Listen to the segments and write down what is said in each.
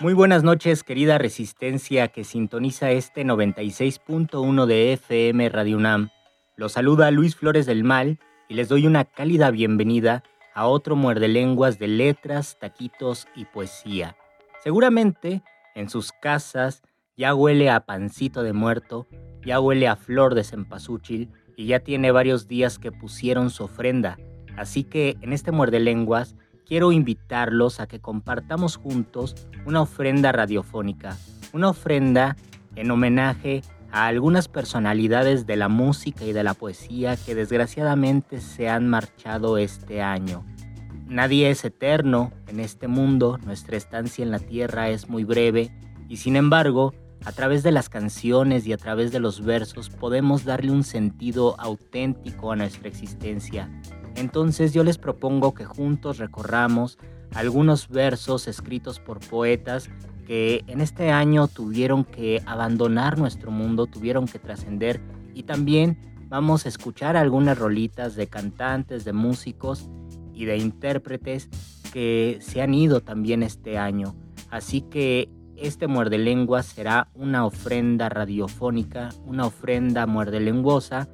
Muy buenas noches, querida resistencia que sintoniza este 96.1 de FM Radio UNAM. Los saluda Luis Flores del Mal y les doy una cálida bienvenida a otro muerde lenguas de letras, taquitos y poesía. Seguramente en sus casas ya huele a pancito de muerto, ya huele a flor de cempasúchil y ya tiene varios días que pusieron su ofrenda. Así que en este muerde lenguas quiero invitarlos a que compartamos juntos una ofrenda radiofónica, una ofrenda en homenaje a algunas personalidades de la música y de la poesía que desgraciadamente se han marchado este año. Nadie es eterno en este mundo, nuestra estancia en la tierra es muy breve y sin embargo, a través de las canciones y a través de los versos podemos darle un sentido auténtico a nuestra existencia. Entonces yo les propongo que juntos recorramos algunos versos escritos por poetas que en este año tuvieron que abandonar nuestro mundo, tuvieron que trascender y también vamos a escuchar algunas rolitas de cantantes, de músicos y de intérpretes que se han ido también este año. Así que este muerde lengua será una ofrenda radiofónica, una ofrenda muerde lenguosa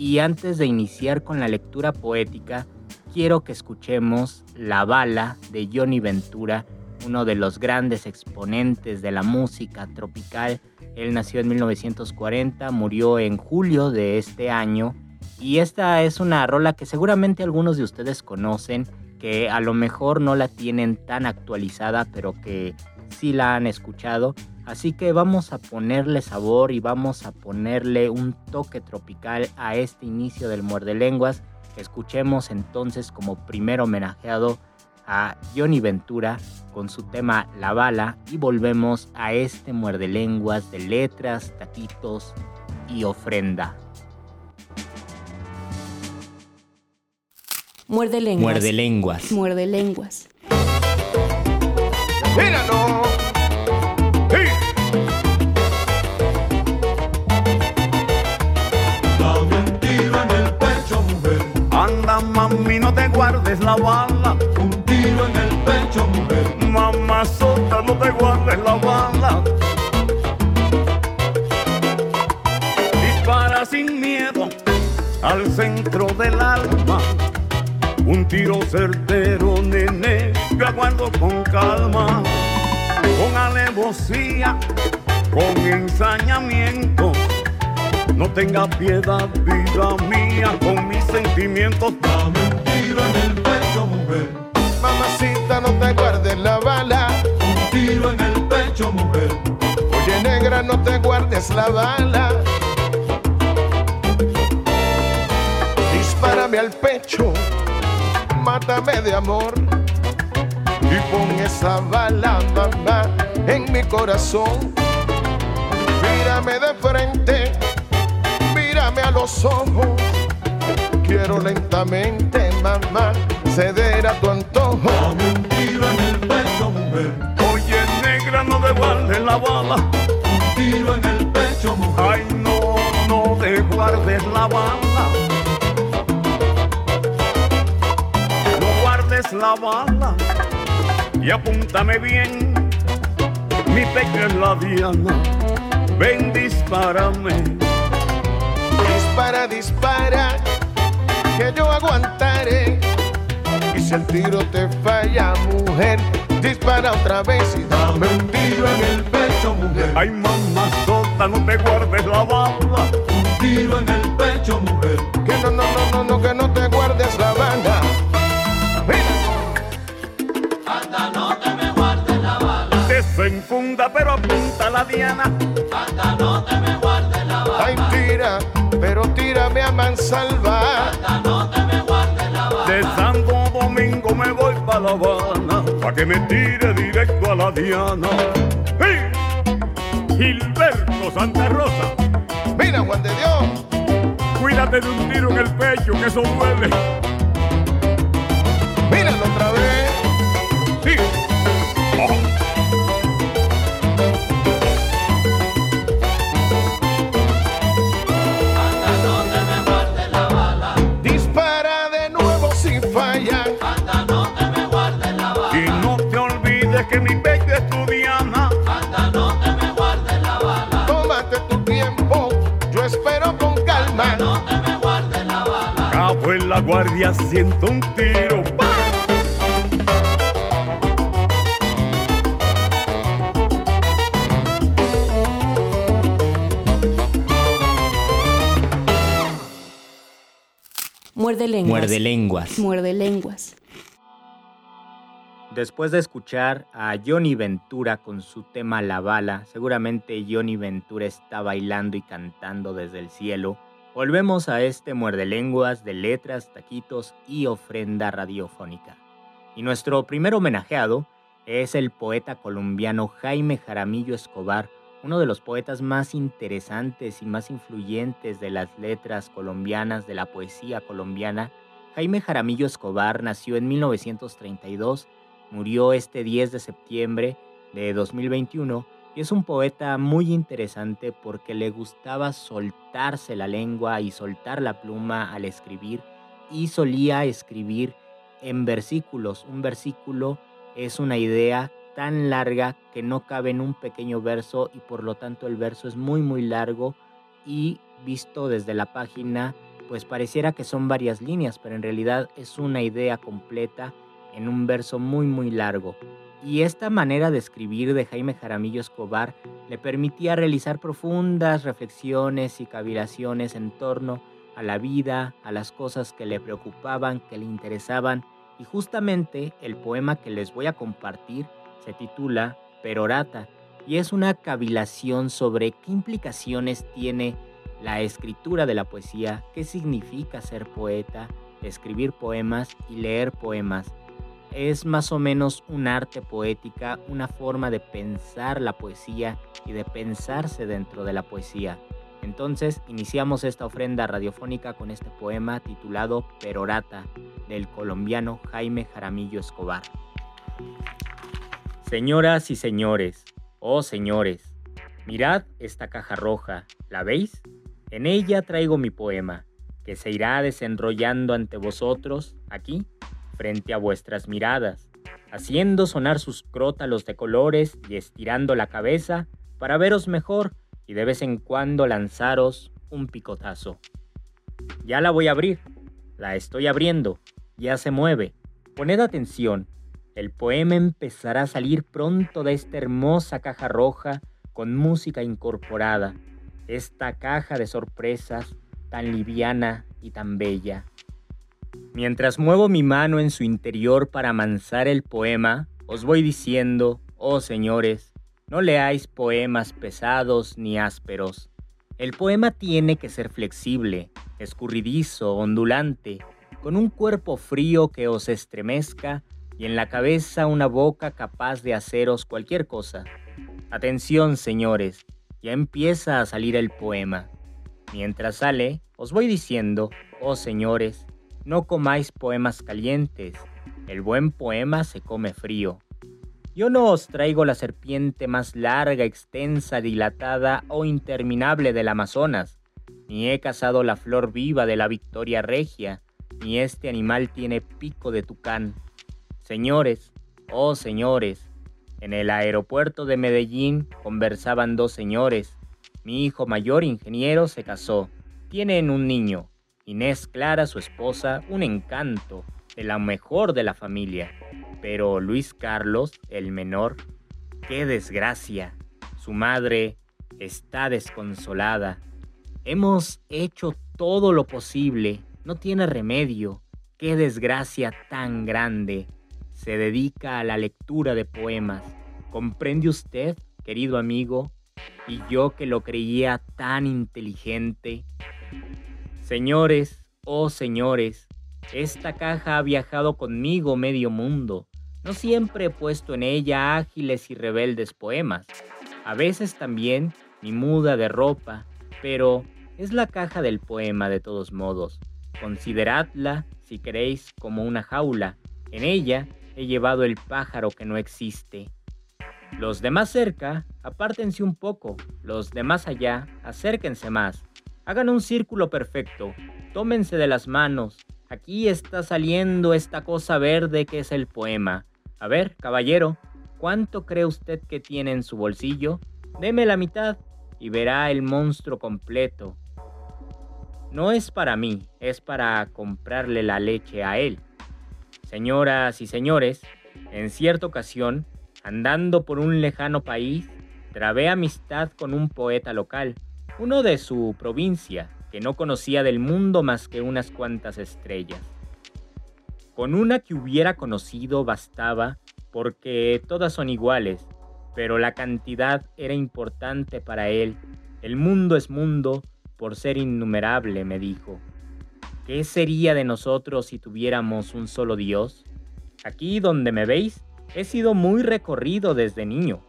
y antes de iniciar con la lectura poética, quiero que escuchemos La bala de Johnny Ventura, uno de los grandes exponentes de la música tropical. Él nació en 1940, murió en julio de este año y esta es una rola que seguramente algunos de ustedes conocen, que a lo mejor no la tienen tan actualizada, pero que sí la han escuchado. Así que vamos a ponerle sabor y vamos a ponerle un toque tropical a este inicio del muerde lenguas. Escuchemos entonces como primer homenajeado a Johnny Ventura con su tema La Bala y volvemos a este muerde lenguas de letras, taquitos y ofrenda. Muerde lenguas. Muerde lenguas. Muerde lenguas. Míralo. Guardes la bala. Un tiro en el pecho, mujer. Mamá sota, no te guardes la bala. Dispara sin miedo al centro del alma. Un tiro certero, nene, yo aguardo con calma, con alevosía, con ensañamiento. No tenga piedad, vida mía, con mis sentimientos. Un tiro en el pecho, mujer. Mamacita, no te guardes la bala. Un tiro en el pecho, mujer. Oye, negra, no te guardes la bala. Dispárame al pecho, mátame de amor. Y pon esa bala, mamá, en mi corazón. Mírame de frente, mírame a los ojos. Quiero lentamente, mamá, ceder a tu antojo. Dame un tiro en el pecho, mujer. Oye, negra, no devuelves la bala. Un tiro en el pecho. Ay, no, no te guardes la bala. No guardes la bala. Y apúntame bien, mi pecho es la diana. Ven, dispárame. Dispara, dispara, que yo aguanto. Si el tiro te falla, mujer, dispara otra vez y dame un tiro en el pecho, mujer. Ay, mamá sota, no te guardes la bala. Un tiro en el pecho, mujer. Que no, no, no, no, no, que no te guardes la bala. Anda, no te me guardes la bala. Desenfunda, pero apunta la diana. Anda, no te me guardes la bala. Ay, tira, pero tírame a mansalva. Anda, no te me me voy pa' La Habana, pa' que me tire directo a la diana. ¡Hey! Gilberto Santa Rosa, Mira, Juan de Dios, cuídate de un tiro en el pecho, que eso duele. míralo otra vez. Sí. La guardia, siento un tiro. ¡Pam! Muerde lenguas. Muerde lenguas. Muerde lenguas. Después de escuchar a Johnny Ventura con su tema La Bala, seguramente Johnny Ventura está bailando y cantando desde el cielo. Volvemos a este muerde lenguas de letras, taquitos y ofrenda radiofónica. Y nuestro primer homenajeado es el poeta colombiano Jaime Jaramillo Escobar, uno de los poetas más interesantes y más influyentes de las letras colombianas, de la poesía colombiana. Jaime Jaramillo Escobar nació en 1932 Murió este 10 de septiembre de 2021 y es un poeta muy interesante porque le gustaba soltarse la lengua y soltar la pluma al escribir y solía escribir en versículos. Un versículo es una idea tan larga que no cabe en un pequeño verso y por lo tanto el verso es muy muy largo y visto desde la página pues pareciera que son varias líneas, pero en realidad es una idea completa en un verso muy muy largo. Y esta manera de escribir de Jaime Jaramillo Escobar le permitía realizar profundas reflexiones y cavilaciones en torno a la vida, a las cosas que le preocupaban, que le interesaban, y justamente el poema que les voy a compartir se titula Perorata, y es una cavilación sobre qué implicaciones tiene la escritura de la poesía, qué significa ser poeta, escribir poemas y leer poemas es más o menos un arte poética, una forma de pensar la poesía y de pensarse dentro de la poesía. Entonces iniciamos esta ofrenda radiofónica con este poema titulado Perorata del colombiano Jaime Jaramillo Escobar. Señoras y señores, oh señores, mirad esta caja roja, ¿la veis? En ella traigo mi poema, que se irá desenrollando ante vosotros, aquí, frente a vuestras miradas, haciendo sonar sus crótalos de colores y estirando la cabeza para veros mejor y de vez en cuando lanzaros un picotazo. Ya la voy a abrir, la estoy abriendo, ya se mueve. Poned atención, el poema empezará a salir pronto de esta hermosa caja roja con música incorporada, esta caja de sorpresas tan liviana y tan bella. Mientras muevo mi mano en su interior para amansar el poema, os voy diciendo, oh señores, no leáis poemas pesados ni ásperos. El poema tiene que ser flexible, escurridizo, ondulante, con un cuerpo frío que os estremezca y en la cabeza una boca capaz de haceros cualquier cosa. Atención, señores, ya empieza a salir el poema. Mientras sale, os voy diciendo, oh señores, no comáis poemas calientes, el buen poema se come frío. Yo no os traigo la serpiente más larga, extensa, dilatada o interminable del Amazonas. ni he cazado la flor viva de la victoria regia, ni este animal tiene pico de tucán. Señores, oh señores, en el aeropuerto de Medellín conversaban dos señores. Mi hijo mayor ingeniero se casó. Tienen un niño. Inés Clara, su esposa, un encanto, de la mejor de la familia. Pero Luis Carlos, el menor, qué desgracia. Su madre está desconsolada. Hemos hecho todo lo posible. No tiene remedio. Qué desgracia tan grande se dedica a la lectura de poemas. ¿Comprende usted, querido amigo? Y yo que lo creía tan inteligente. Señores, oh señores, esta caja ha viajado conmigo medio mundo. No siempre he puesto en ella ágiles y rebeldes poemas. A veces también mi muda de ropa, pero es la caja del poema de todos modos. Consideradla, si queréis, como una jaula. En ella he llevado el pájaro que no existe. Los de más cerca, apártense un poco. Los de más allá, acérquense más. Hagan un círculo perfecto. Tómense de las manos. Aquí está saliendo esta cosa verde que es el poema. A ver, caballero, ¿cuánto cree usted que tiene en su bolsillo? Deme la mitad y verá el monstruo completo. No es para mí, es para comprarle la leche a él. Señoras y señores, en cierta ocasión, andando por un lejano país, trabé amistad con un poeta local, uno de su provincia, que no conocía del mundo más que unas cuantas estrellas. Con una que hubiera conocido bastaba, porque todas son iguales, pero la cantidad era importante para él. El mundo es mundo por ser innumerable, me dijo. ¿Qué sería de nosotros si tuviéramos un solo Dios? Aquí donde me veis, he sido muy recorrido desde niño.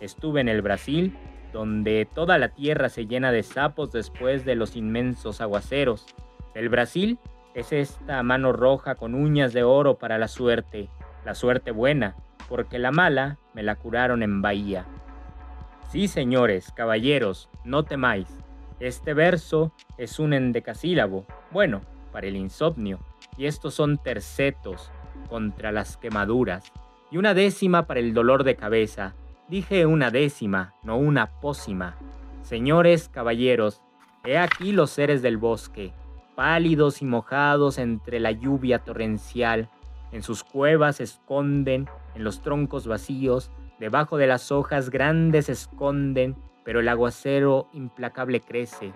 Estuve en el Brasil, donde toda la tierra se llena de sapos después de los inmensos aguaceros. El Brasil es esta mano roja con uñas de oro para la suerte, la suerte buena, porque la mala me la curaron en Bahía. Sí, señores, caballeros, no temáis. Este verso es un endecasílabo, bueno, para el insomnio, y estos son tercetos contra las quemaduras, y una décima para el dolor de cabeza. Dije una décima, no una pócima. Señores caballeros, he aquí los seres del bosque, pálidos y mojados entre la lluvia torrencial. En sus cuevas se esconden, en los troncos vacíos, debajo de las hojas grandes se esconden, pero el aguacero implacable crece.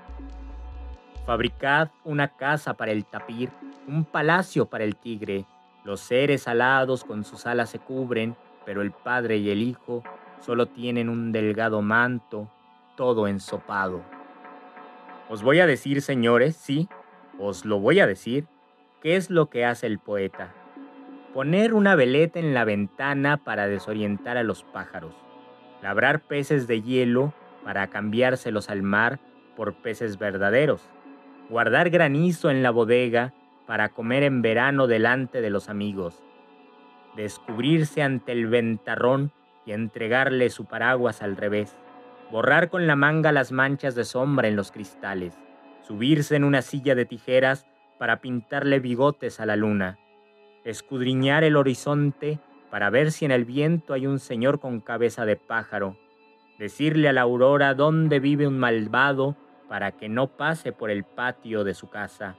Fabricad una casa para el tapir, un palacio para el tigre. Los seres alados con sus alas se cubren, pero el padre y el hijo solo tienen un delgado manto, todo ensopado. Os voy a decir, señores, sí, os lo voy a decir, qué es lo que hace el poeta. Poner una veleta en la ventana para desorientar a los pájaros. Labrar peces de hielo para cambiárselos al mar por peces verdaderos guardar granizo en la bodega para comer en verano delante de los amigos, descubrirse ante el ventarrón y entregarle su paraguas al revés, borrar con la manga las manchas de sombra en los cristales, subirse en una silla de tijeras para pintarle bigotes a la luna, escudriñar el horizonte para ver si en el viento hay un señor con cabeza de pájaro, decirle a la aurora dónde vive un malvado para que no pase por el patio de su casa.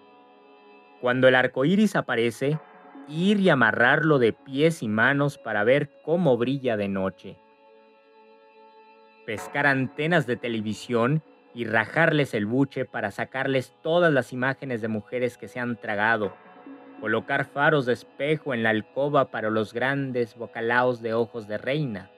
Cuando el arco iris aparece, ir y amarrarlo de pies y manos para ver cómo brilla de noche. Pescar antenas de televisión y rajarles el buche para sacarles todas las imágenes de mujeres que se han tragado. Colocar faros de espejo en la alcoba para los grandes bocalaos de ojos de reina.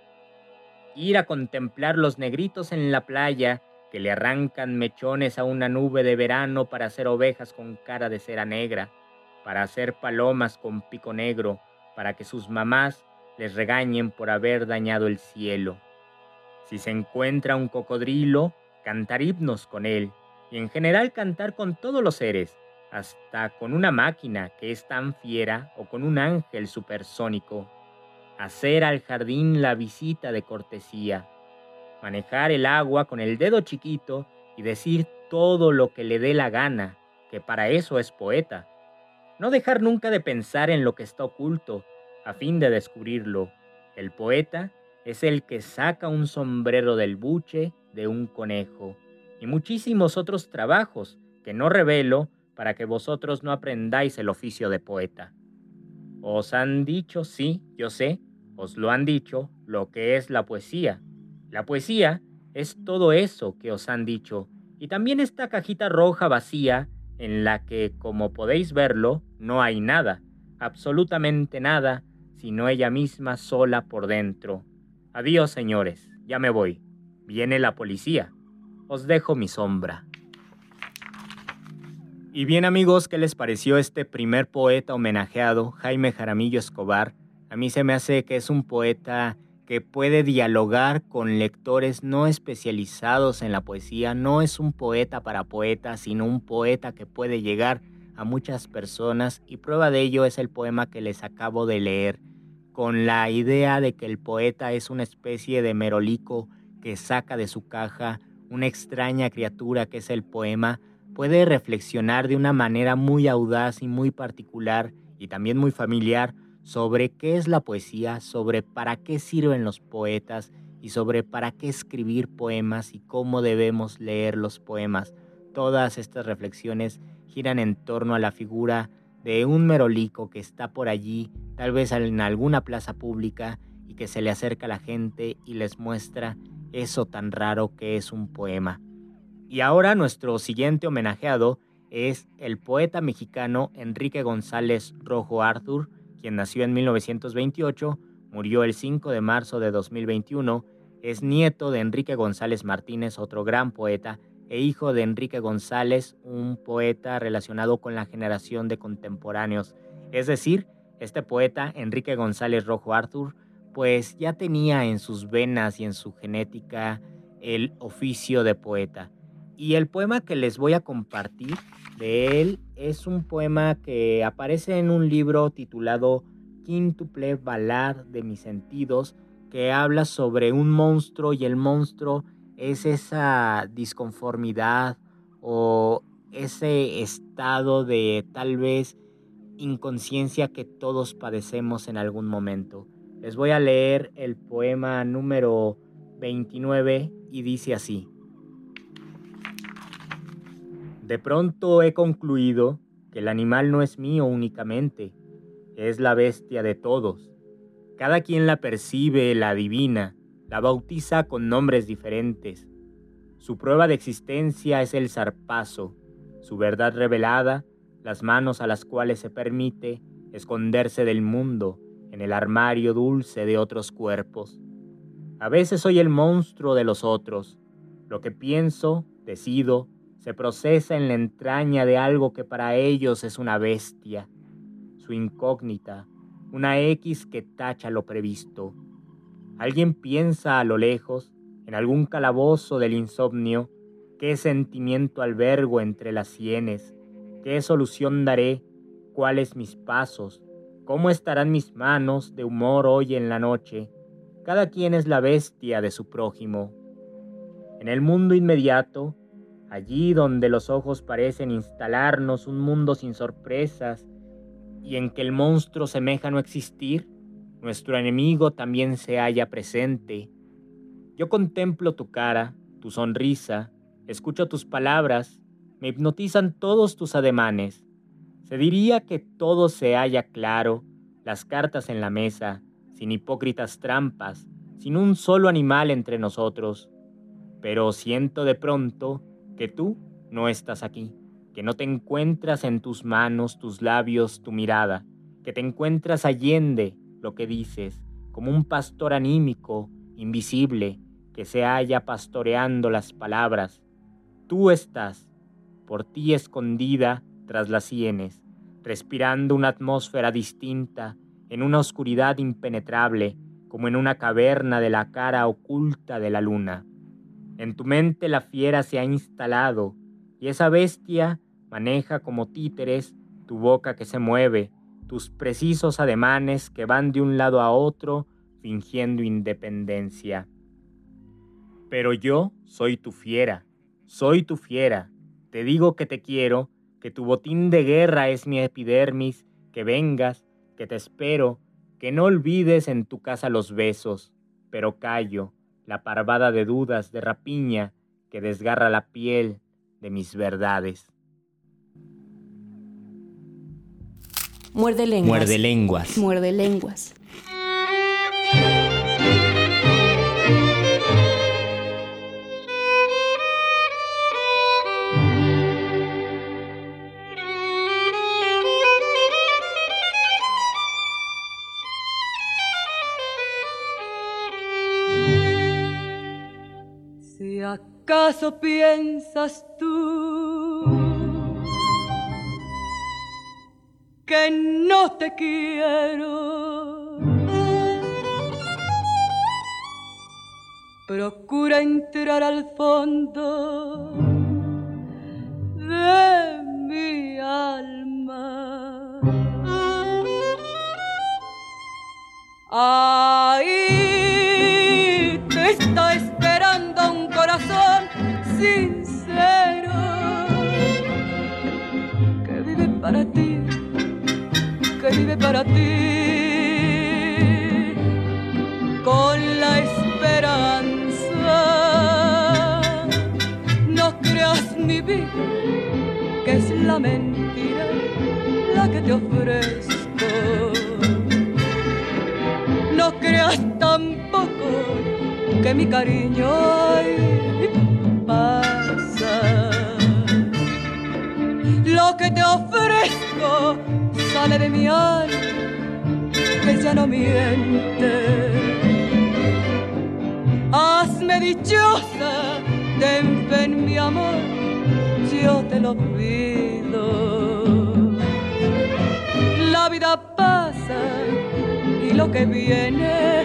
Ir a contemplar los negritos en la playa que le arrancan mechones a una nube de verano para hacer ovejas con cara de cera negra, para hacer palomas con pico negro, para que sus mamás les regañen por haber dañado el cielo. Si se encuentra un cocodrilo, cantar himnos con él, y en general cantar con todos los seres, hasta con una máquina que es tan fiera o con un ángel supersónico. Hacer al jardín la visita de cortesía manejar el agua con el dedo chiquito y decir todo lo que le dé la gana, que para eso es poeta. No dejar nunca de pensar en lo que está oculto, a fin de descubrirlo. El poeta es el que saca un sombrero del buche de un conejo, y muchísimos otros trabajos que no revelo para que vosotros no aprendáis el oficio de poeta. Os han dicho, sí, yo sé, os lo han dicho, lo que es la poesía. La poesía es todo eso que os han dicho, y también esta cajita roja vacía en la que, como podéis verlo, no hay nada, absolutamente nada, sino ella misma sola por dentro. Adiós, señores, ya me voy. Viene la policía. Os dejo mi sombra. Y bien amigos, ¿qué les pareció este primer poeta homenajeado, Jaime Jaramillo Escobar? A mí se me hace que es un poeta que puede dialogar con lectores no especializados en la poesía. No es un poeta para poetas, sino un poeta que puede llegar a muchas personas y prueba de ello es el poema que les acabo de leer, con la idea de que el poeta es una especie de merolico que saca de su caja una extraña criatura que es el poema, puede reflexionar de una manera muy audaz y muy particular y también muy familiar sobre qué es la poesía, sobre para qué sirven los poetas y sobre para qué escribir poemas y cómo debemos leer los poemas. Todas estas reflexiones giran en torno a la figura de un merolico que está por allí, tal vez en alguna plaza pública, y que se le acerca a la gente y les muestra eso tan raro que es un poema. Y ahora nuestro siguiente homenajeado es el poeta mexicano Enrique González Rojo Arthur, quien nació en 1928, murió el 5 de marzo de 2021, es nieto de Enrique González Martínez, otro gran poeta, e hijo de Enrique González, un poeta relacionado con la generación de contemporáneos. Es decir, este poeta, Enrique González Rojo Arthur, pues ya tenía en sus venas y en su genética el oficio de poeta. Y el poema que les voy a compartir de él es un poema que aparece en un libro titulado Quíntuple Balar de mis sentidos, que habla sobre un monstruo y el monstruo es esa disconformidad o ese estado de tal vez inconsciencia que todos padecemos en algún momento. Les voy a leer el poema número 29 y dice así. De pronto he concluido que el animal no es mío únicamente, es la bestia de todos. Cada quien la percibe, la adivina, la bautiza con nombres diferentes. Su prueba de existencia es el zarpazo, su verdad revelada, las manos a las cuales se permite esconderse del mundo en el armario dulce de otros cuerpos. A veces soy el monstruo de los otros. Lo que pienso, decido, se procesa en la entraña de algo que para ellos es una bestia, su incógnita, una X que tacha lo previsto. Alguien piensa a lo lejos, en algún calabozo del insomnio, qué sentimiento albergo entre las sienes, qué solución daré, cuáles mis pasos, cómo estarán mis manos de humor hoy en la noche. Cada quien es la bestia de su prójimo. En el mundo inmediato, allí donde los ojos parecen instalarnos un mundo sin sorpresas y en que el monstruo semeja no existir, nuestro enemigo también se halla presente. Yo contemplo tu cara, tu sonrisa, escucho tus palabras, me hipnotizan todos tus ademanes. Se diría que todo se halla claro, las cartas en la mesa, sin hipócritas trampas, sin un solo animal entre nosotros. Pero siento de pronto que tú no estás aquí, que no te encuentras en tus manos, tus labios, tu mirada, que te encuentras allende lo que dices, como un pastor anímico, invisible, que se halla pastoreando las palabras. Tú estás, por ti escondida tras las sienes, respirando una atmósfera distinta, en una oscuridad impenetrable, como en una caverna de la cara oculta de la luna. En tu mente la fiera se ha instalado y esa bestia maneja como títeres tu boca que se mueve, tus precisos ademanes que van de un lado a otro fingiendo independencia. Pero yo soy tu fiera, Soy tu fiera, te digo que te quiero, que tu botín de guerra es mi epidermis, que vengas, que te espero, que no olvides en tu casa los besos, pero callo, la parvada de dudas, de rapiña, que desgarra la piel de mis verdades. Muerde lenguas. Muerde lenguas. Muerde lenguas. Acaso piensas tú que no te quiero, procura entrar al fondo de mi alma. Ahí sincero que vive para ti, que vive para ti con la esperanza. No creas mi vida, que es la mentira la que te ofrezco. No creas tampoco que mi cariño ay, Lo que te ofrezco sale de mi alma, que ya no miente. Hazme dichosa, ten fe en mi amor, yo te lo pido. La vida pasa y lo que viene,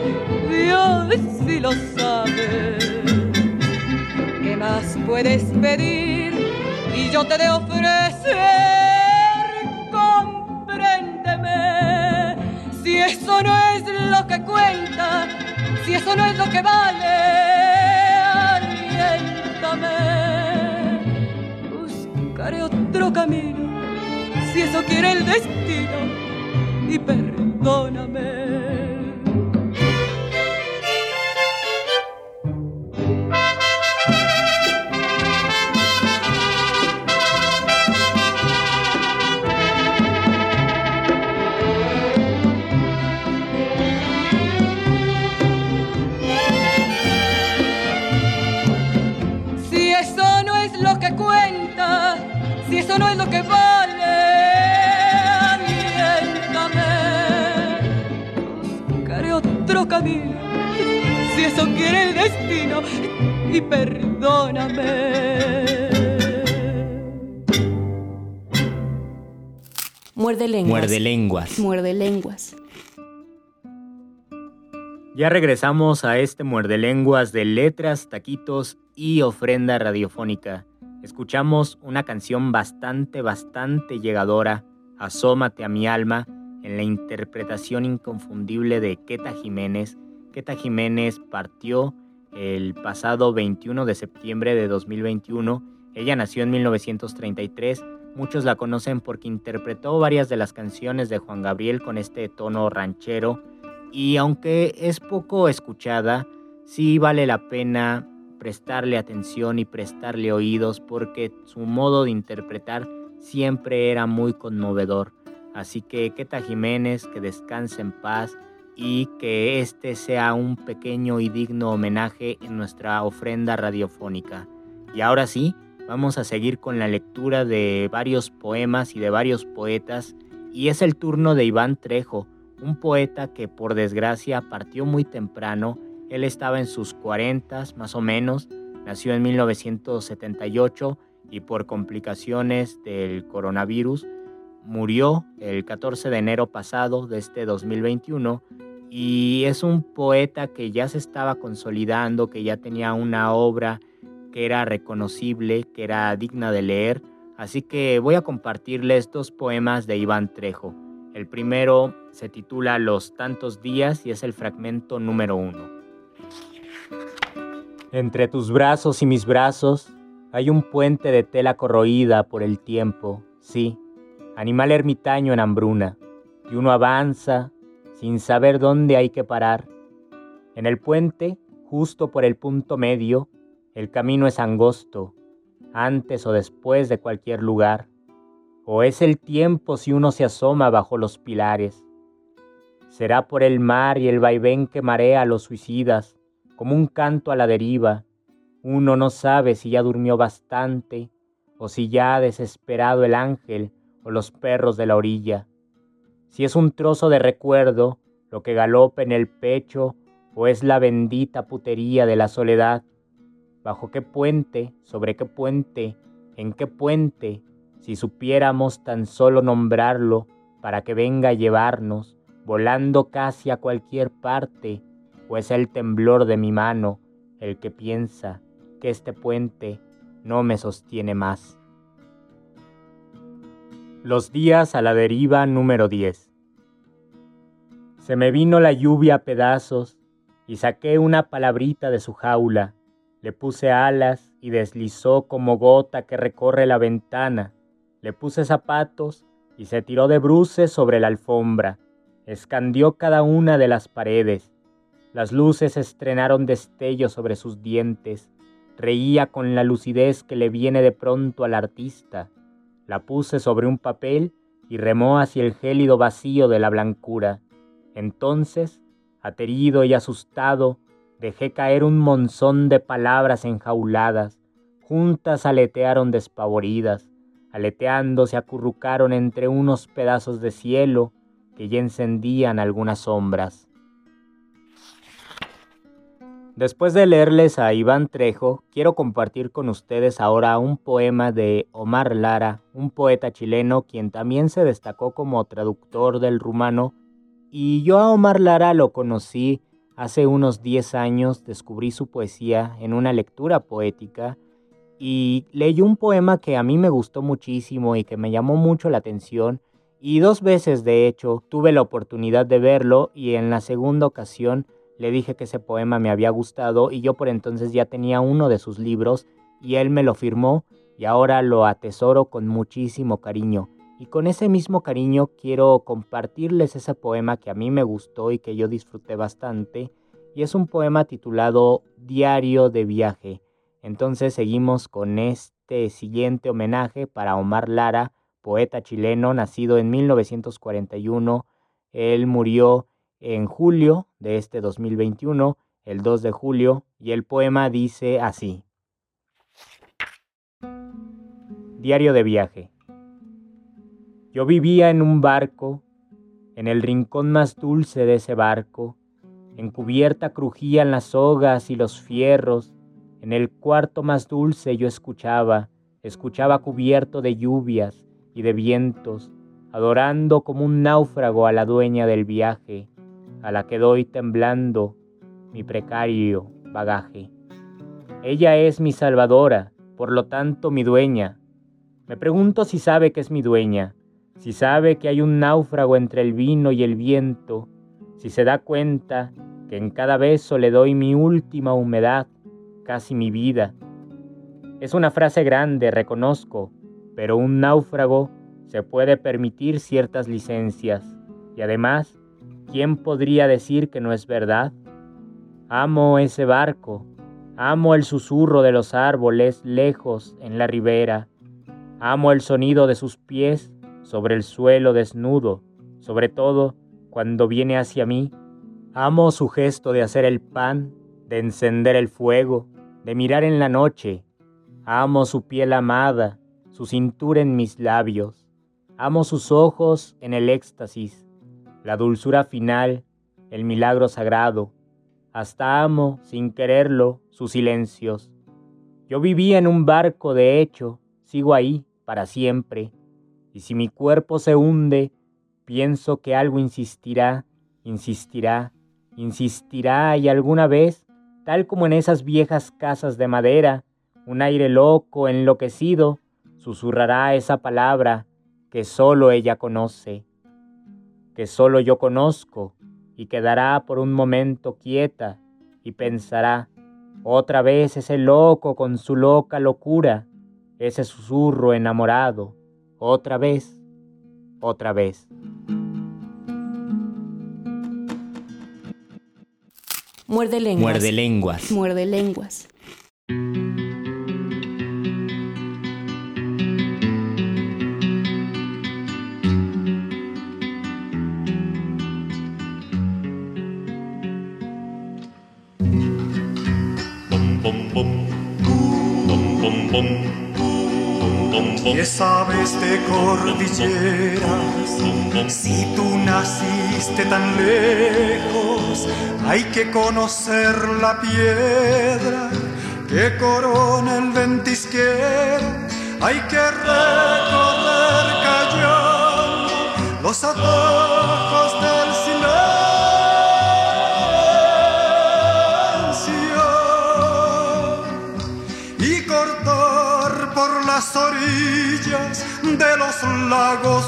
Dios sí lo sabe. ¿Qué más puedes pedir? Y yo te de ofrecer, compréndeme. Si eso no es lo que cuenta, si eso no es lo que vale, aliéntame. Buscaré otro camino, si eso quiere el destino, y perdóname. Si eso quiere el destino, y perdóname. Muerde lenguas. Muerde lenguas. Muerde lenguas. Ya regresamos a este muerde lenguas de letras, taquitos y ofrenda radiofónica. Escuchamos una canción bastante, bastante llegadora, Asómate a mi alma, en la interpretación inconfundible de Queta Jiménez. Queta Jiménez partió el pasado 21 de septiembre de 2021. Ella nació en 1933. Muchos la conocen porque interpretó varias de las canciones de Juan Gabriel con este tono ranchero y aunque es poco escuchada, sí vale la pena prestarle atención y prestarle oídos porque su modo de interpretar siempre era muy conmovedor. Así que Queta Jiménez, que descanse en paz y que este sea un pequeño y digno homenaje en nuestra ofrenda radiofónica. Y ahora sí, vamos a seguir con la lectura de varios poemas y de varios poetas y es el turno de Iván Trejo, un poeta que por desgracia partió muy temprano. Él estaba en sus 40 más o menos, nació en 1978 y por complicaciones del coronavirus murió el 14 de enero pasado de este 2021 y es un poeta que ya se estaba consolidando, que ya tenía una obra que era reconocible, que era digna de leer, así que voy a compartirles dos poemas de Iván Trejo. El primero se titula Los tantos días y es el fragmento número uno. Entre tus brazos y mis brazos, Hay un puente de tela corroída por el tiempo, sí, animal ermitaño en hambruna, y uno avanza sin saber dónde hay que parar. En el puente, justo por el punto medio, el camino es angosto, antes o después de cualquier lugar, o es el tiempo si uno se asoma bajo los pilares. Será por el mar y el vaivén que marea a los suicidas, como un canto a la deriva. Uno no sabe si ya durmió bastante o si ya ha desesperado el ángel o los perros de la orilla. Si es un trozo de recuerdo lo que galopa en el pecho o es la bendita putería de la soledad. ¿Bajo qué puente? ¿Sobre qué puente? ¿En qué puente? Si supiéramos tan solo nombrarlo para que venga a llevarnos volando casi a cualquier parte, o es el temblor de mi mano el que piensa que este puente no me sostiene más. Los días a la deriva número 10. Se me vino la lluvia a pedazos y saqué una palabrita de su jaula, le puse alas y deslizó como gota que recorre la ventana, le puse zapatos y se tiró de bruces sobre la alfombra, Escandió cada una de las paredes. Las luces estrenaron destellos sobre sus dientes. Reía con la lucidez que le viene de pronto al artista. La puse sobre un papel y remó hacia el gélido vacío de la blancura. Entonces, aterido y asustado, dejé caer un monzón de palabras enjauladas. Juntas aletearon despavoridas. Aleteando se acurrucaron entre unos pedazos de cielo que ya encendían algunas sombras. Después de leerles a Iván Trejo, quiero compartir con ustedes ahora un poema de Omar Lara, un poeta chileno quien también se destacó como traductor del rumano, y yo a Omar Lara lo conocí hace unos 10 años, descubrí su poesía en una lectura poética y leí un poema que a mí me gustó muchísimo y que me llamó mucho la atención, y dos veces, de hecho, tuve la oportunidad de verlo y en la segunda ocasión le dije que ese poema me había gustado y yo por entonces ya tenía uno de sus libros y él me lo firmó y ahora lo atesoro con muchísimo cariño. Y con ese mismo cariño quiero compartirles ese poema que a mí me gustó y que yo disfruté bastante. Y es un poema titulado Diario de viaje. Entonces seguimos con este siguiente homenaje para Omar Lara, poeta chileno, nacido en 1941. Él murió en julio de este 2021, el 2 de julio, y el poema dice así. Diario de viaje. Yo vivía en un barco, en el rincón más dulce de ese barco, en cubierta crujían las sogas y los fierros, en el cuarto más dulce yo escuchaba, escuchaba cubierto de lluvias, y de vientos, adorando como un náufrago a la dueña del viaje, a la que doy temblando mi precario bagaje. Ella es mi salvadora, por lo tanto mi dueña. Me pregunto si sabe que es mi dueña, si sabe que hay un náufrago entre el vino y el viento, si se da cuenta que en cada beso le doy mi última humedad, casi mi vida. Es una frase grande, reconozco, pero un náufrago se puede permitir ciertas licencias y además, ¿quién podría decir que no es verdad? Amo ese barco, amo el susurro de los árboles lejos en la ribera, amo el sonido de sus pies sobre el suelo desnudo, sobre todo cuando viene hacia mí, amo su gesto de hacer el pan, de encender el fuego, de mirar en la noche, amo su piel amada, su cintura en mis labios. Amo sus ojos en el éxtasis, la dulzura final, el milagro sagrado. Hasta amo, sin quererlo, sus silencios. Yo vivía en un barco, de hecho, sigo ahí para siempre. Y si mi cuerpo se hunde, pienso que algo insistirá, insistirá, insistirá y alguna vez, tal como en esas viejas casas de madera, un aire loco, enloquecido, susurrará esa palabra que solo ella conoce, que solo yo conozco, y quedará por un momento quieta y pensará, Otra vez ese loco con su loca locura, ese susurro enamorado. Otra vez, otra vez. Muerde lenguas. Muerde lenguas. Muerde lenguas. ¿Qué sabes de cordilleras? Si tú naciste tan lejos, hay que conocer la piedra que corona el ventisquero. Hay que recorrer callando los atajos lagos.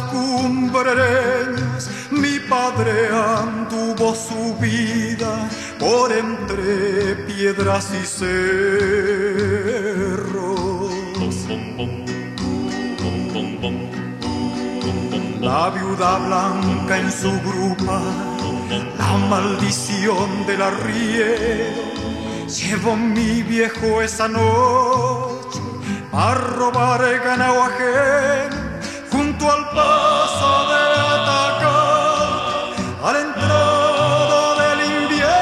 Mi padre anduvo su vida por entre piedras y cerros. La viuda blanca en su grupa, la maldición del arriero. Llevó mi viejo esa noche a robar ganado ajeno al paso de atacar a la del invierno.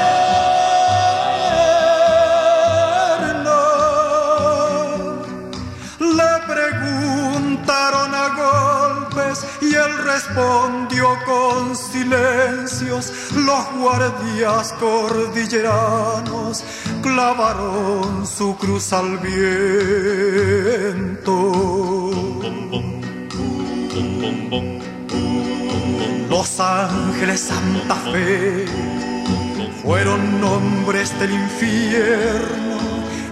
Le preguntaron a golpes y él respondió con silencios. Los guardias cordilleranos clavaron su cruz al viento. Los ángeles Santa Fe fueron nombres del infierno.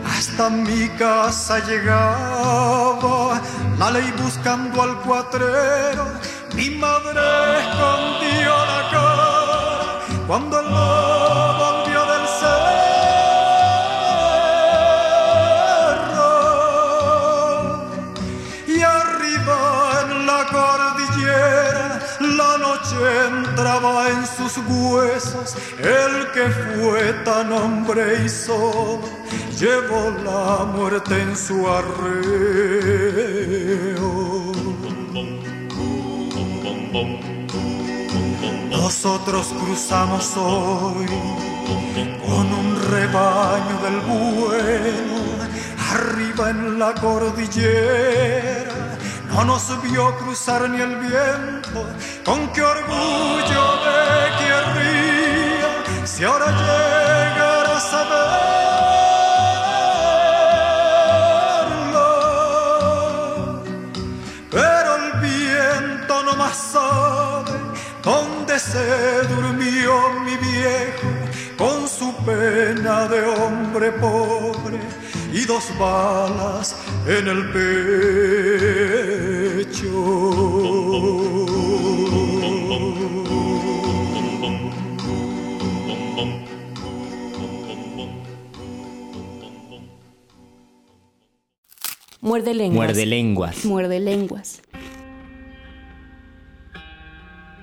Hasta mi casa llegaba la ley buscando al cuatrero. Mi madre escondió la cara cuando el noche entraba en sus huesos. El que fue tan hombre y solo llevó la muerte en su arreo. Nosotros cruzamos hoy con un rebaño del bueno, arriba en la cordillera. No nos vio cruzar ni el viento, con qué orgullo me querría si ahora llegara a saberlo. Pero el viento no más sabe dónde se durmió mi viejo con su pena de hombre pobre y dos balas en el pecho. Muerde lenguas. Muerde lenguas. Muerde lenguas.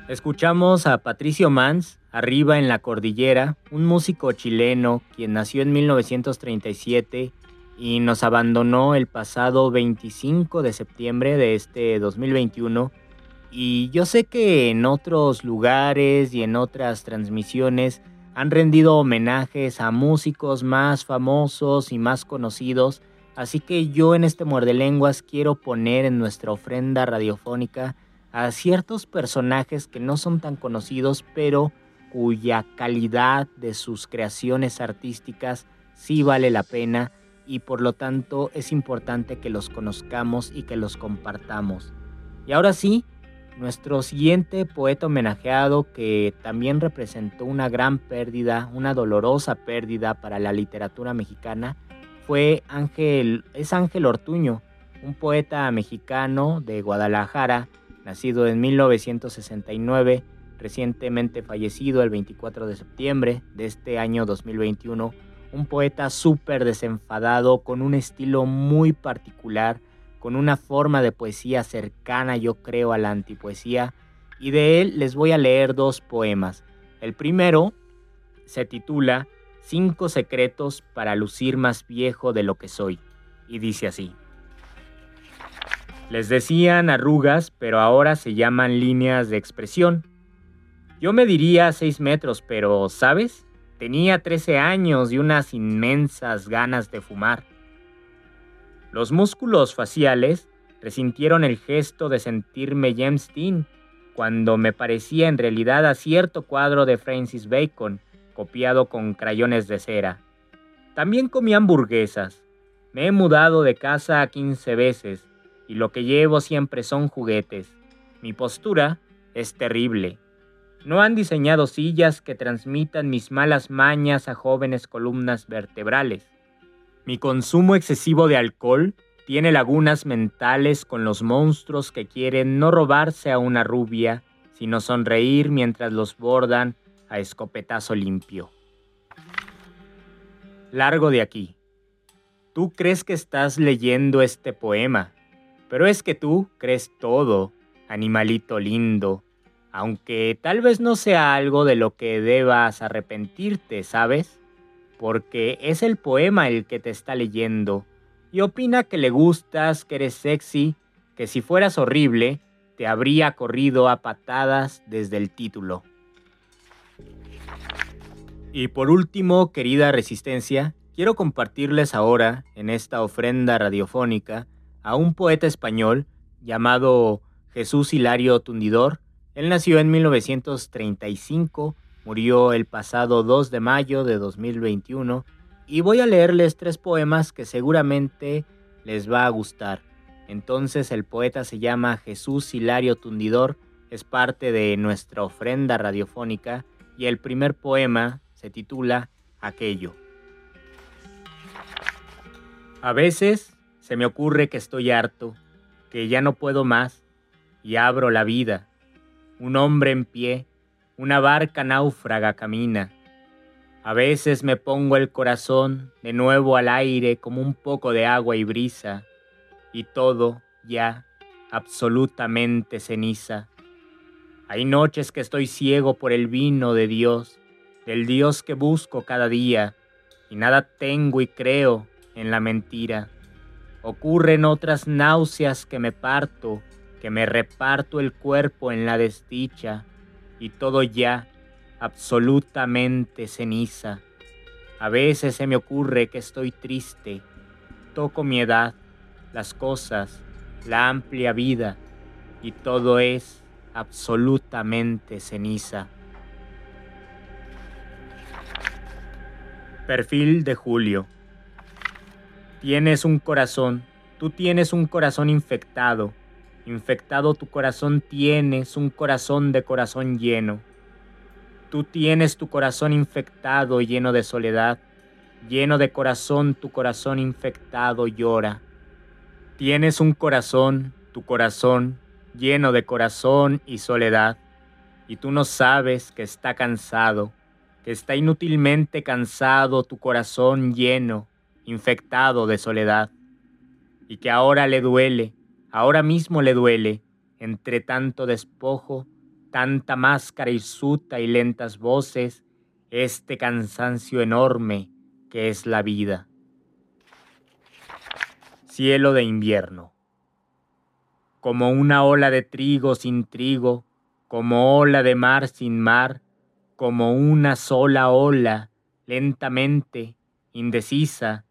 Escuchamos a Patricio Mans, arriba en la cordillera, un músico chileno quien nació en 1937 y nos abandonó el pasado 25 de septiembre de este 2021. Y yo sé que en otros lugares y en otras transmisiones han rendido homenajes a músicos más famosos y más conocidos, así que yo en este muerde lenguas quiero poner en nuestra ofrenda radiofónica a ciertos personajes que no son tan conocidos, pero cuya calidad de sus creaciones artísticas sí vale la pena y por lo tanto es importante que los conozcamos y que los compartamos. Y ahora sí, nuestro siguiente poeta homenajeado que también representó una gran pérdida, una dolorosa pérdida para la literatura mexicana, fue Ángel, es Ángel Ortuño, un poeta mexicano de Guadalajara, nacido en 1969, recientemente fallecido el 24 de septiembre de este año 2021, un poeta súper desenfadado, con un estilo muy particular, con una forma de poesía cercana, yo creo, a la antipoesía, y de él les voy a leer dos poemas. El primero se titula Cinco secretos para lucir más viejo de lo que soy, y dice así. Les decían arrugas, pero ahora se llaman líneas de expresión. Yo me diría seis metros, pero, ¿sabes? Tenía 13 años y unas inmensas ganas de fumar. Los músculos faciales resintieron el gesto de sentirme James Dean cuando me parecía en realidad a cierto cuadro de Francis Bacon, copiado con crayones de cera. También comí hamburguesas. Me he mudado de casa 15 veces y lo que llevo siempre son juguetes. Mi postura es terrible. No han diseñado sillas que transmitan mis malas mañas a jóvenes columnas vertebrales. Mi consumo excesivo de alcohol tiene lagunas mentales con los monstruos que quieren no robarse a una rubia, sino sonreír mientras los bordan a escopetazo limpio. Largo de aquí. Tú crees que estás leyendo este poema, pero es que tú crees todo, animalito lindo, aunque tal vez no sea algo de lo que debas arrepentirte, ¿sabes? Porque es el poema el que te está leyendo y opina que le gustas, que eres sexy, que si fueras horrible, te habría corrido a patadas desde el título. Y por último, querida Resistencia, quiero compartirles ahora, en esta ofrenda radiofónica, a un poeta español llamado Jesús Hilario Tundidor, él nació en 1935, murió el pasado 2 de mayo de 2021 y voy a leerles tres poemas que seguramente les va a gustar. Entonces el poeta se llama Jesús Hilario Tundidor, es parte de nuestra ofrenda radiofónica y el primer poema se titula Aquello. A veces se me ocurre que estoy harto, que ya no puedo más y abro la vida un hombre en pie, una barca náufraga camina. A veces me pongo el corazón de nuevo al aire como un poco de agua y brisa, y todo ya absolutamente ceniza. Hay noches que estoy ciego por el vino de Dios, del Dios que busco cada día, y nada tengo y creo en la mentira. Ocurren otras náuseas que me parto, que me reparto el cuerpo en la desdicha y todo ya absolutamente ceniza. A veces se me ocurre que estoy triste, toco mi edad, las cosas, la amplia vida y todo es absolutamente ceniza. Perfil de Julio. Tienes un corazón, tú tienes un corazón infectado, Infectado tu corazón tienes un corazón de corazón lleno. Tú tienes tu corazón infectado lleno de soledad. Lleno de corazón tu corazón infectado llora. Tienes un corazón, tu corazón, lleno de corazón y soledad. Y tú no sabes que está cansado, que está inútilmente cansado tu corazón lleno, infectado de soledad. Y que ahora le duele, Ahora mismo le duele, entre tanto despojo, tanta máscara hirsuta y lentas voces, este cansancio enorme que es la vida. Cielo de invierno. Como una ola de trigo sin trigo, como ola de mar sin mar, como una sola ola, lentamente, indecisa,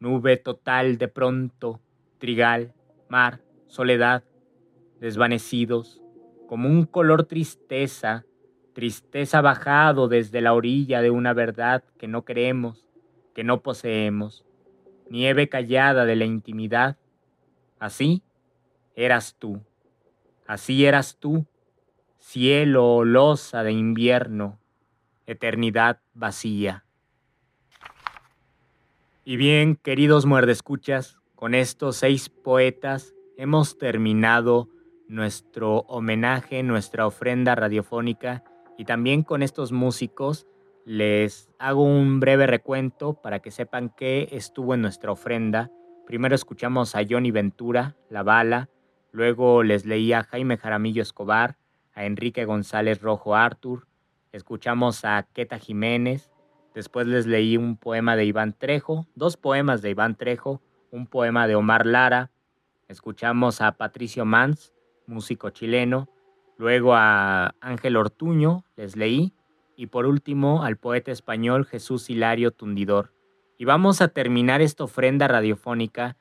nube total de pronto, trigal, mar, soledad, desvanecidos, como un color tristeza, tristeza bajado desde la orilla de una verdad que no creemos, que no poseemos, nieve callada de la intimidad. Así eras tú, así eras tú, cielo olosa de invierno, eternidad vacía. Y bien, queridos muerdescuchas, con estos seis poetas hemos terminado nuestro homenaje, nuestra ofrenda radiofónica y también con estos músicos les hago un breve recuento para que sepan qué estuvo en nuestra ofrenda. Primero escuchamos a Johnny Ventura, La Bala, luego les leí a Jaime Jaramillo Escobar, a Enrique González Rojo Artur, escuchamos a Queta Jiménez, después les leí un poema de Iván Trejo, dos poemas de Iván Trejo, un poema de Omar Lara, escuchamos a Patricio Mans, músico chileno, luego a Ángel Ortuño, les leí, y por último al poeta español Jesús Hilario Tundidor. Y vamos a terminar esta ofrenda radiofónica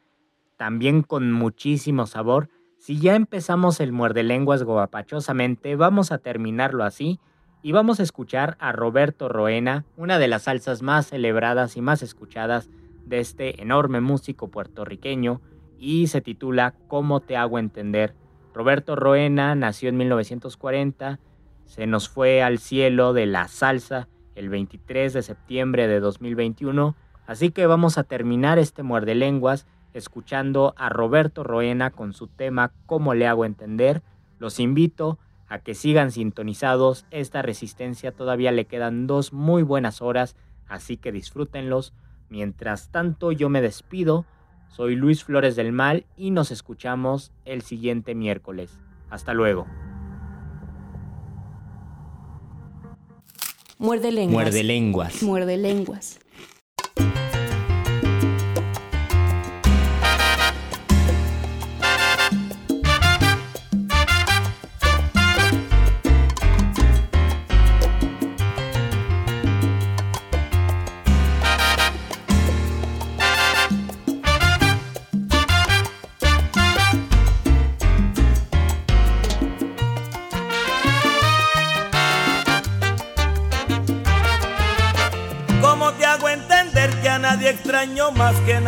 también con muchísimo sabor. Si ya empezamos el muerde lenguas guapachosamente, vamos a terminarlo así y vamos a escuchar a Roberto Roena, una de las salsas más celebradas y más escuchadas de este enorme músico puertorriqueño y se titula ¿Cómo te hago entender? Roberto Roena nació en 1940, se nos fue al cielo de la salsa el 23 de septiembre de 2021, así que vamos a terminar este muerde lenguas escuchando a Roberto Roena con su tema ¿Cómo le hago entender? Los invito a que sigan sintonizados, esta resistencia todavía le quedan dos muy buenas horas, así que disfrútenlos. Mientras tanto yo me despido, soy Luis Flores del Mal y nos escuchamos el siguiente miércoles. Hasta luego. Muerde lenguas. Muerde lenguas. Muerde lenguas.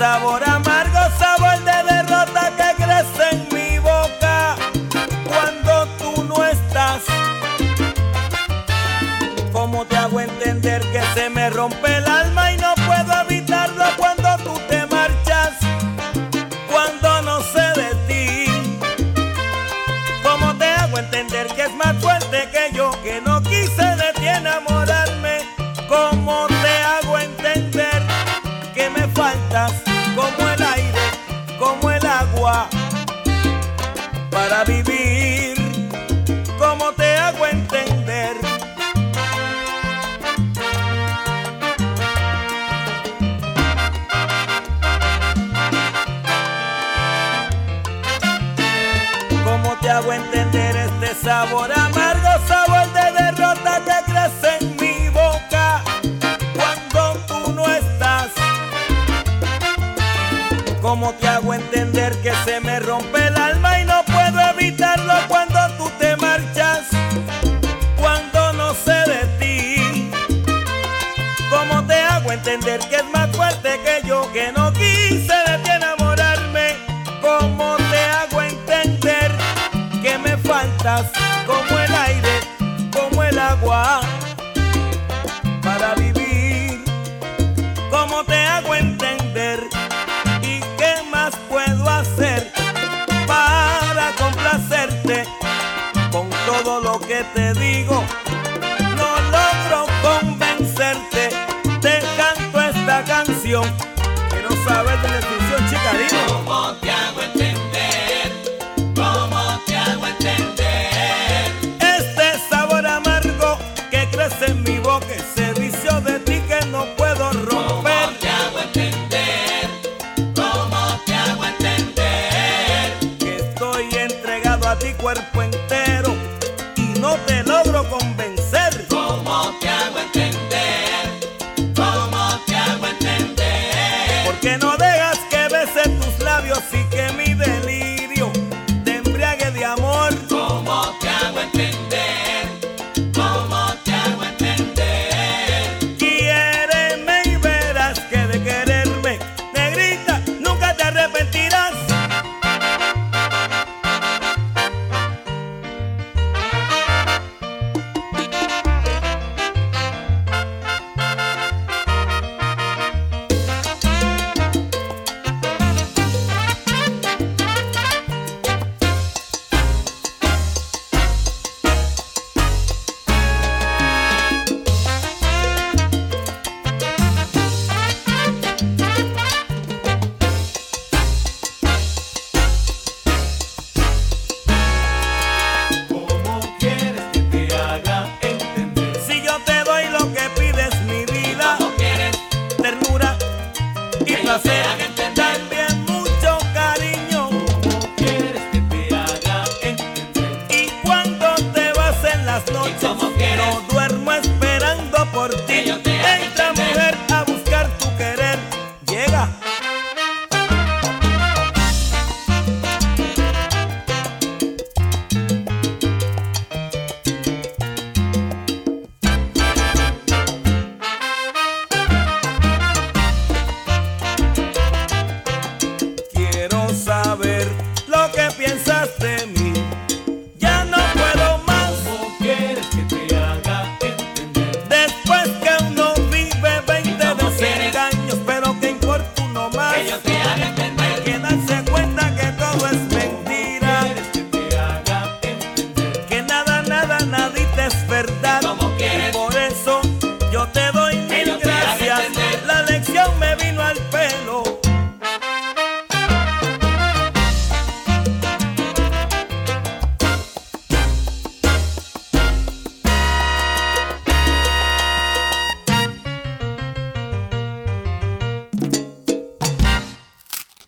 sabor amargo, sabor de derrota que crece en mi boca cuando tú no estás? ¿Cómo te hago entender que se me rompe hago entender este sabor amargo, sabor de derrota que crece en mi boca cuando tú no estás? ¿Cómo te hago entender canción. Quiero saber de la descripción,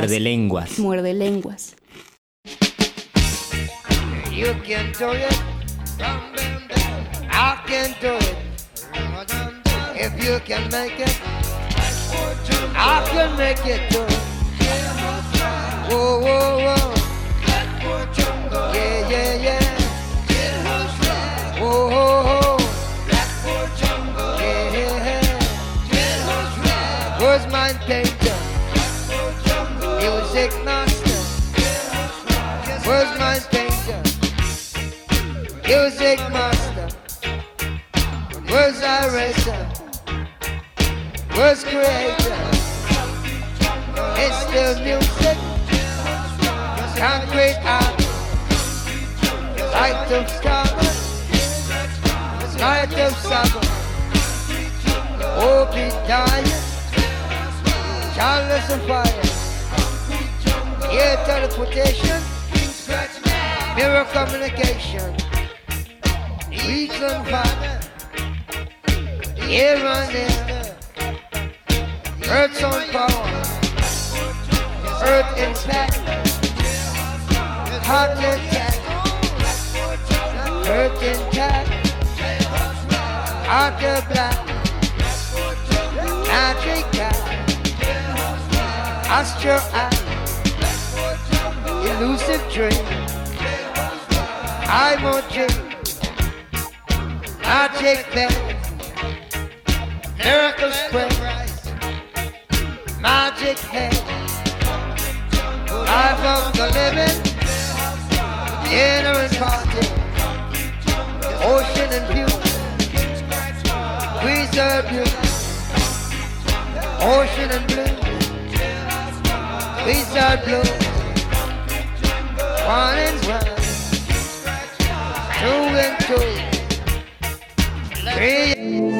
Muerde lenguas. Muerde lenguas. Muerde lenguas. You can do it. I can do it. If you can make it, I can make it resurrection was creator. It's the music, concrete art, light of summer, light of summer. Oh, be done, childless and fire. Ear teleportation, mirror communication, reason father. Here and there. Earth's on power. Earth impact. Heart attack. Earth. Heart of black. Cat. Astro eye. Elusive dream. I'm a dream. Magic bed. Miracle spread. Magic head. Life of the living. Inner and party. Ocean and view. Preserve you. Ocean and blue. Preserve blue. One and one. Two and two. Three.